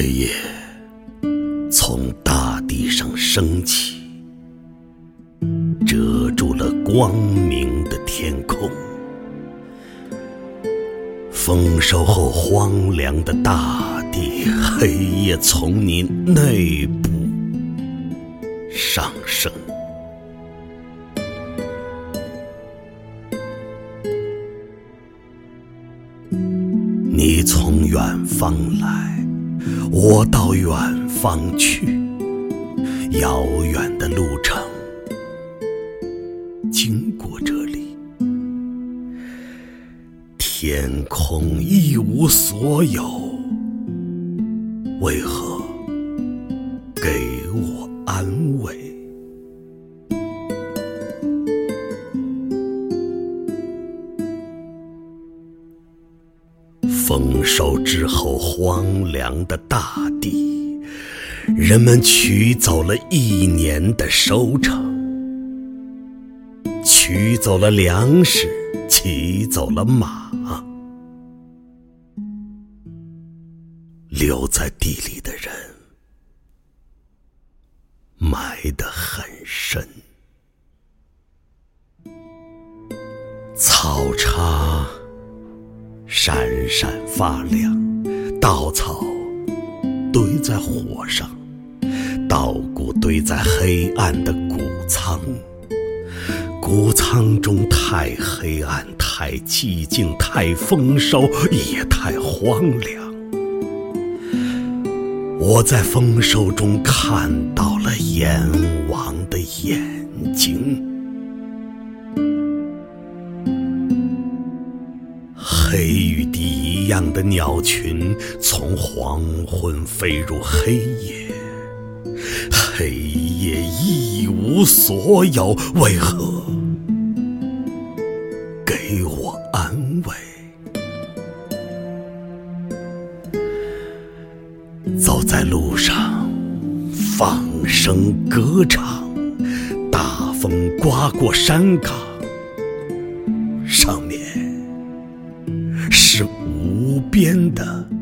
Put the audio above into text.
黑夜从大地上升起，遮住了光明的天空。丰收后荒凉的大地，黑夜从你内部上升。你从远方来，我到远方去，遥远的路程经过这里，天空一无所有，为何给我安慰？丰收之后，荒凉的大地，人们取走了一年的收成，取走了粮食，骑走了马，留在地里的人埋得很深，草叉。闪闪发亮，稻草堆在火上，稻谷堆在黑暗的谷仓，谷仓中太黑暗，太寂静，太丰收，也太荒凉。我在丰收中看到了阎王的眼睛。黑与地一样的鸟群，从黄昏飞入黑夜。黑夜一无所有，为何给我安慰？走在路上，放声歌唱，大风刮过山岗，上。是无边的。